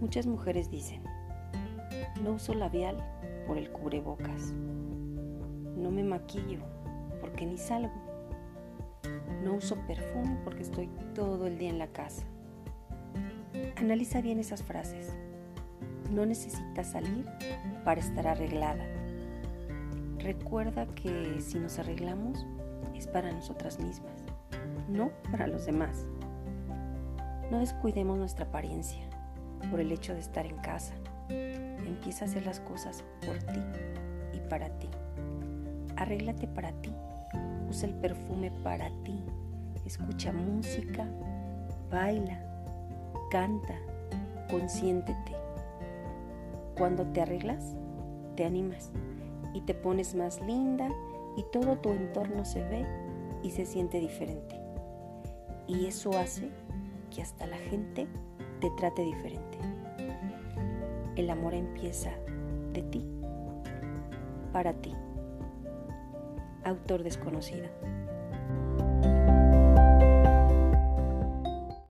Muchas mujeres dicen, no uso labial por el cubrebocas, no me maquillo porque ni salgo, no uso perfume porque estoy todo el día en la casa. Analiza bien esas frases. No necesitas salir para estar arreglada. Recuerda que si nos arreglamos es para nosotras mismas, no para los demás. No descuidemos nuestra apariencia por el hecho de estar en casa. Empieza a hacer las cosas por ti y para ti. Arréglate para ti. Usa el perfume para ti. Escucha música. Baila. Canta. Consiéntete. Cuando te arreglas, te animas y te pones más linda y todo tu entorno se ve y se siente diferente. Y eso hace que hasta la gente te trate diferente. El amor empieza de ti, para ti. Autor desconocido.